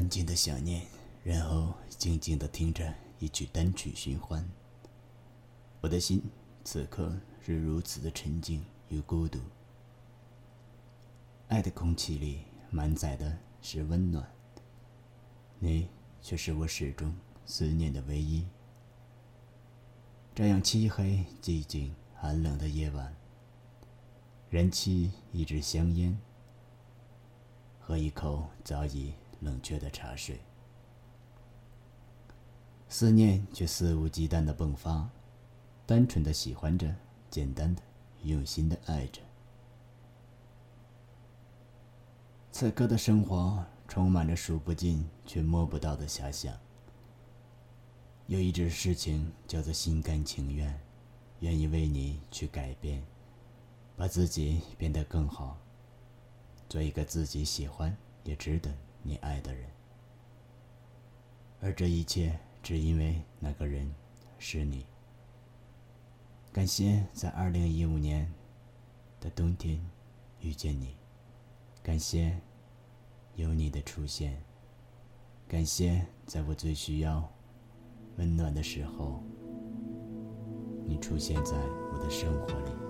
安静的想念，然后静静的听着一曲单曲循环。我的心此刻是如此的沉静与孤独。爱的空气里满载的是温暖，你却是我始终思念的唯一。这样漆黑、寂静、寒冷的夜晚，燃起一支香烟。喝一口早已冷却的茶水，思念却肆无忌惮的迸发，单纯的喜欢着，简单的、用心的爱着。此刻的生活充满着数不尽却摸不到的遐想。有一种事情叫做心甘情愿，愿意为你去改变，把自己变得更好。做一个自己喜欢也值得你爱的人，而这一切只因为那个人是你。感谢在二零一五年的冬天遇见你，感谢有你的出现，感谢在我最需要温暖的时候，你出现在我的生活里。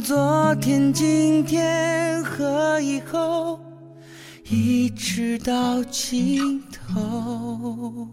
昨天、今天和以后，一直到尽头。